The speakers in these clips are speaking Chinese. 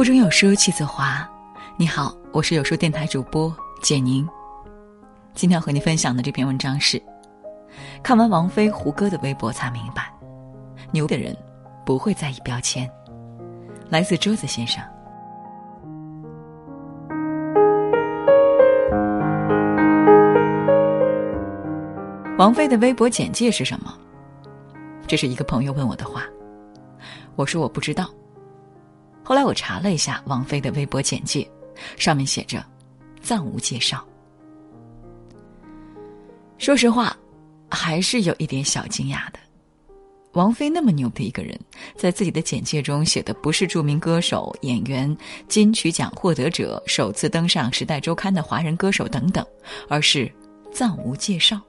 腹中有书气自华。你好，我是有书电台主播简宁。今天要和你分享的这篇文章是：看完王菲、胡歌的微博才明白，牛的人不会在意标签。来自桌子先生。王菲的微博简介是什么？这是一个朋友问我的话，我说我不知道。后来我查了一下王菲的微博简介，上面写着“暂无介绍”。说实话，还是有一点小惊讶的。王菲那么牛的一个人，在自己的简介中写的不是著名歌手、演员、金曲奖获得者、首次登上《时代周刊》的华人歌手等等，而是暂无介绍。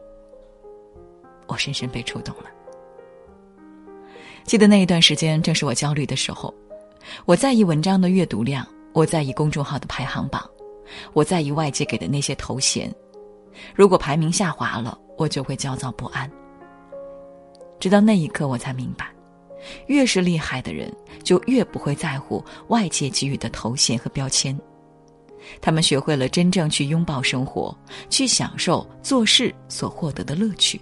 我深深被触动了。记得那一段时间，正是我焦虑的时候。我在意文章的阅读量，我在意公众号的排行榜，我在意外界给的那些头衔。如果排名下滑了，我就会焦躁不安。直到那一刻，我才明白，越是厉害的人，就越不会在乎外界给予的头衔和标签。他们学会了真正去拥抱生活，去享受做事所获得的乐趣。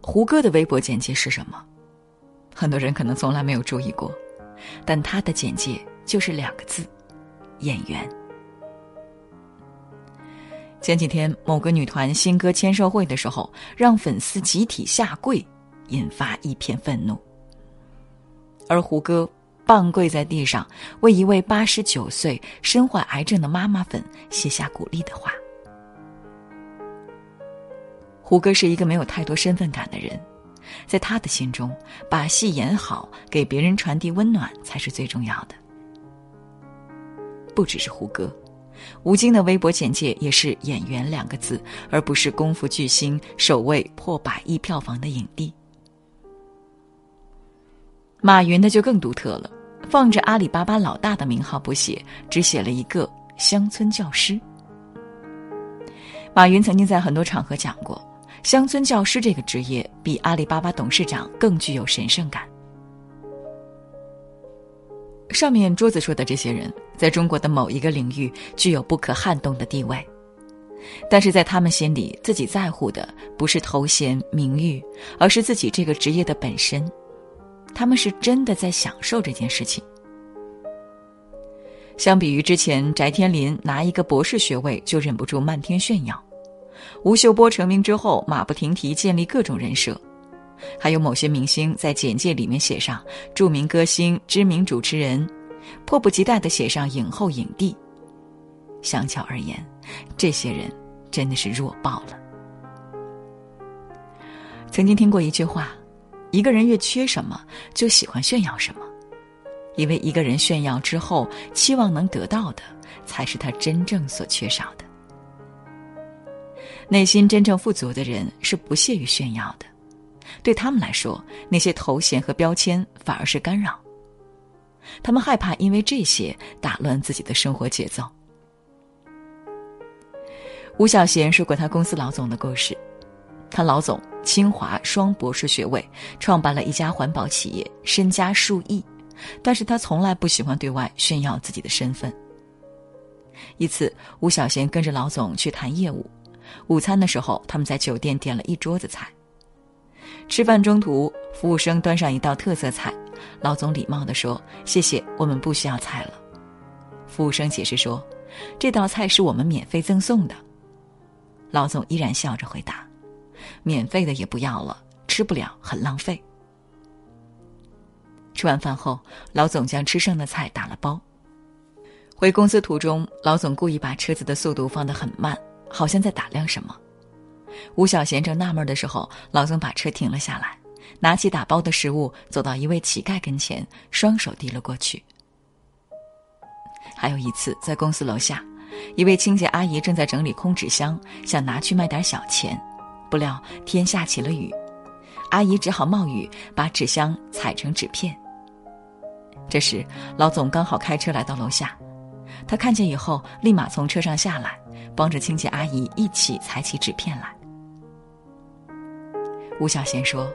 胡歌的微博简介是什么？很多人可能从来没有注意过，但他的简介就是两个字：演员。前几天某个女团新歌签售会的时候，让粉丝集体下跪，引发一片愤怒。而胡歌半跪在地上，为一位八十九岁身患癌症的妈妈粉写下鼓励的话。胡歌是一个没有太多身份感的人。在他的心中，把戏演好，给别人传递温暖才是最重要的。不只是胡歌，吴京的微博简介也是“演员”两个字，而不是功夫巨星、首位破百亿票房的影帝。马云的就更独特了，放着阿里巴巴老大的名号不写，只写了一个乡村教师。马云曾经在很多场合讲过。乡村教师这个职业比阿里巴巴董事长更具有神圣感。上面桌子说的这些人，在中国的某一个领域具有不可撼动的地位，但是在他们心里，自己在乎的不是头衔名誉，而是自己这个职业的本身。他们是真的在享受这件事情。相比于之前，翟天临拿一个博士学位就忍不住漫天炫耀。吴秀波成名之后，马不停蹄建立各种人设，还有某些明星在简介里面写上著名歌星、知名主持人，迫不及待的写上影后、影帝。相较而言，这些人真的是弱爆了。曾经听过一句话：一个人越缺什么，就喜欢炫耀什么，因为一个人炫耀之后，期望能得到的，才是他真正所缺少的。内心真正富足的人是不屑于炫耀的，对他们来说，那些头衔和标签反而是干扰。他们害怕因为这些打乱自己的生活节奏。吴小贤说过他公司老总的故事，他老总清华双博士学位，创办了一家环保企业，身家数亿，但是他从来不喜欢对外炫耀自己的身份。一次，吴小贤跟着老总去谈业务。午餐的时候，他们在酒店点了一桌子菜。吃饭中途，服务生端上一道特色菜，老总礼貌地说：“谢谢，我们不需要菜了。”服务生解释说：“这道菜是我们免费赠送的。”老总依然笑着回答：“免费的也不要了，吃不了，很浪费。”吃完饭后，老总将吃剩的菜打了包。回公司途中，老总故意把车子的速度放得很慢。好像在打量什么。吴小贤正纳闷的时候，老总把车停了下来，拿起打包的食物，走到一位乞丐跟前，双手递了过去。还有一次，在公司楼下，一位清洁阿姨正在整理空纸箱，想拿去卖点小钱，不料天下起了雨，阿姨只好冒雨把纸箱踩成纸片。这时，老总刚好开车来到楼下，他看见以后，立马从车上下来。帮着清洁阿姨一起裁起纸片来。吴小贤说：“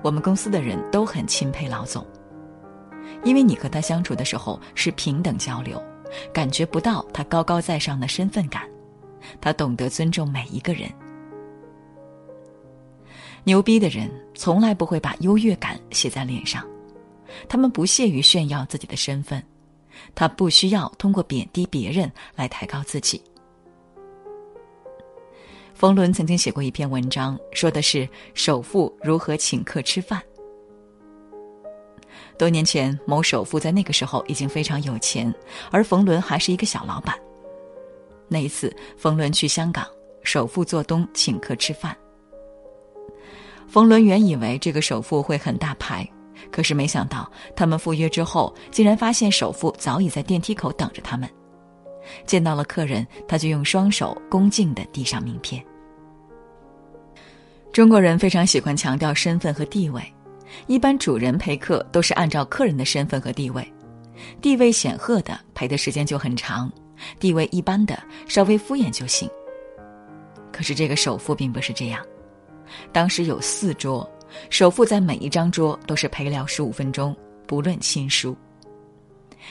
我们公司的人都很钦佩老总。因为你和他相处的时候是平等交流，感觉不到他高高在上的身份感。他懂得尊重每一个人。牛逼的人从来不会把优越感写在脸上，他们不屑于炫耀自己的身份，他不需要通过贬低别人来抬高自己。冯仑曾经写过一篇文章，说的是首富如何请客吃饭。多年前，某首富在那个时候已经非常有钱，而冯仑还是一个小老板。那一次，冯仑去香港，首富做东请客吃饭。冯仑原以为这个首富会很大牌，可是没想到他们赴约之后，竟然发现首富早已在电梯口等着他们。见到了客人，他就用双手恭敬地递上名片。中国人非常喜欢强调身份和地位，一般主人陪客都是按照客人的身份和地位，地位显赫的陪的时间就很长，地位一般的稍微敷衍就行。可是这个首富并不是这样。当时有四桌，首富在每一张桌都是陪聊十五分钟，不论亲疏。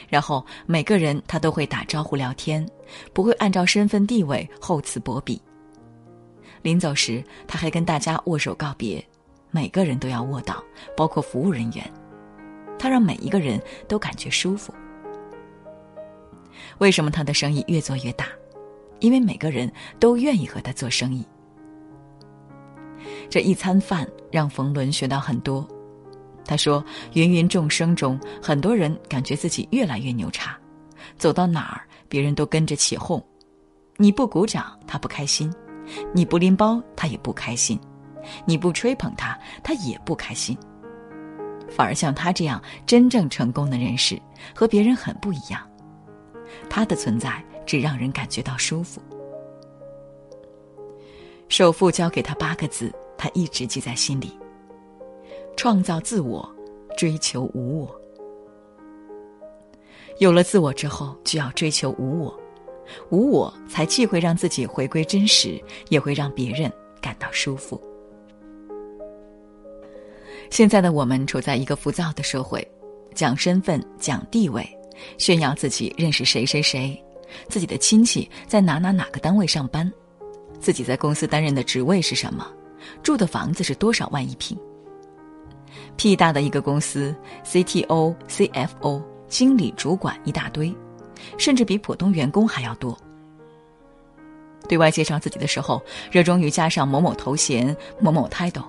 然后每个人他都会打招呼聊天，不会按照身份地位厚此薄彼。临走时，他还跟大家握手告别，每个人都要握到，包括服务人员。他让每一个人都感觉舒服。为什么他的生意越做越大？因为每个人都愿意和他做生意。这一餐饭让冯仑学到很多。他说：“芸芸众生中，很多人感觉自己越来越牛叉，走到哪儿别人都跟着起哄。你不鼓掌，他不开心；你不拎包，他也不开心；你不吹捧他，他也不开心。反而像他这样真正成功的人士，和别人很不一样。他的存在只让人感觉到舒服。”首富教给他八个字。他一直记在心里。创造自我，追求无我。有了自我之后，就要追求无我，无我才既会让自己回归真实，也会让别人感到舒服。现在的我们处在一个浮躁的社会，讲身份、讲地位，炫耀自己认识谁谁谁，自己的亲戚在哪哪哪个单位上班，自己在公司担任的职位是什么。住的房子是多少万一平？屁大的一个公司，CTO、CFO、经理、主管一大堆，甚至比普通员工还要多。对外介绍自己的时候，热衷于加上某某头衔、某某 title，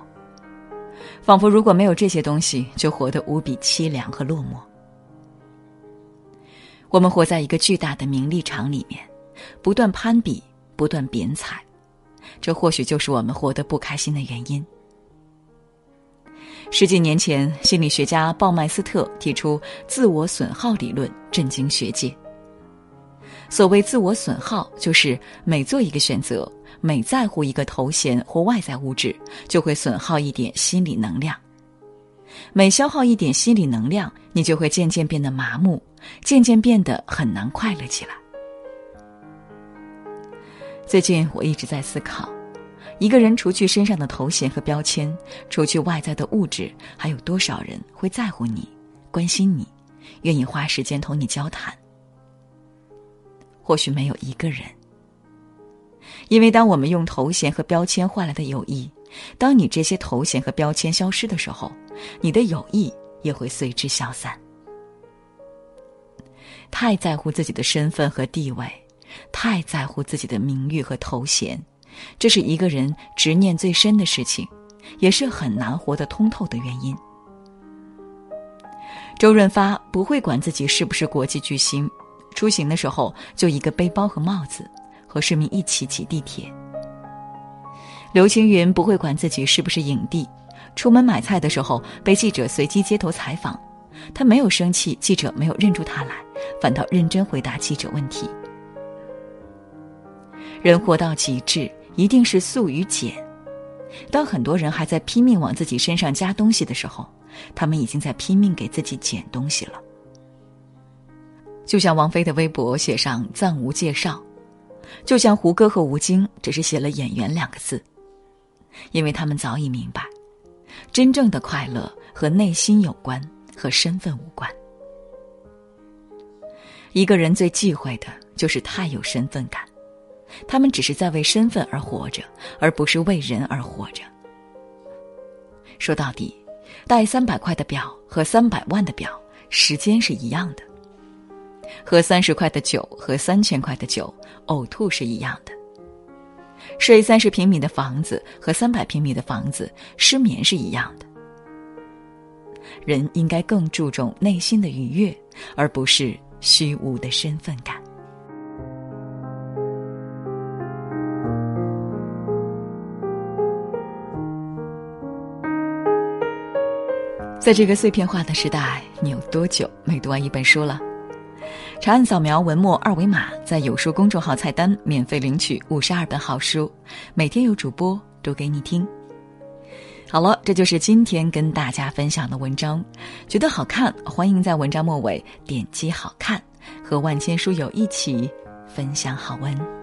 仿佛如果没有这些东西，就活得无比凄凉和落寞。我们活在一个巨大的名利场里面，不断攀比，不断贬踩。这或许就是我们活得不开心的原因。十几年前，心理学家鲍麦斯特提出自我损耗理论，震惊学界。所谓自我损耗，就是每做一个选择，每在乎一个头衔或外在物质，就会损耗一点心理能量。每消耗一点心理能量，你就会渐渐变得麻木，渐渐变得很难快乐起来。最近我一直在思考，一个人除去身上的头衔和标签，除去外在的物质，还有多少人会在乎你、关心你、愿意花时间同你交谈？或许没有一个人。因为当我们用头衔和标签换来的友谊，当你这些头衔和标签消失的时候，你的友谊也会随之消散。太在乎自己的身份和地位。太在乎自己的名誉和头衔，这是一个人执念最深的事情，也是很难活得通透的原因。周润发不会管自己是不是国际巨星，出行的时候就一个背包和帽子，和市民一起挤地铁。刘青云不会管自己是不是影帝，出门买菜的时候被记者随机街头采访，他没有生气，记者没有认出他来，反倒认真回答记者问题。人活到极致，一定是素与简。当很多人还在拼命往自己身上加东西的时候，他们已经在拼命给自己减东西了。就像王菲的微博写上暂无介绍，就像胡歌和吴京只是写了演员两个字，因为他们早已明白，真正的快乐和内心有关，和身份无关。一个人最忌讳的就是太有身份感，他们只是在为身份而活着，而不是为人而活着。说到底，戴三百块的表和三百万的表，时间是一样的；喝三十块的酒和三千块的酒，呕吐是一样的；睡三十平米的房子和三百平米的房子，失眠是一样的。人应该更注重内心的愉悦，而不是虚无的身份感。在这个碎片化的时代，你有多久没读完一本书了？长按扫描文末二维码，在有书公众号菜单免费领取五十二本好书，每天有主播读给你听。好了，这就是今天跟大家分享的文章。觉得好看，欢迎在文章末尾点击“好看”，和万千书友一起分享好文。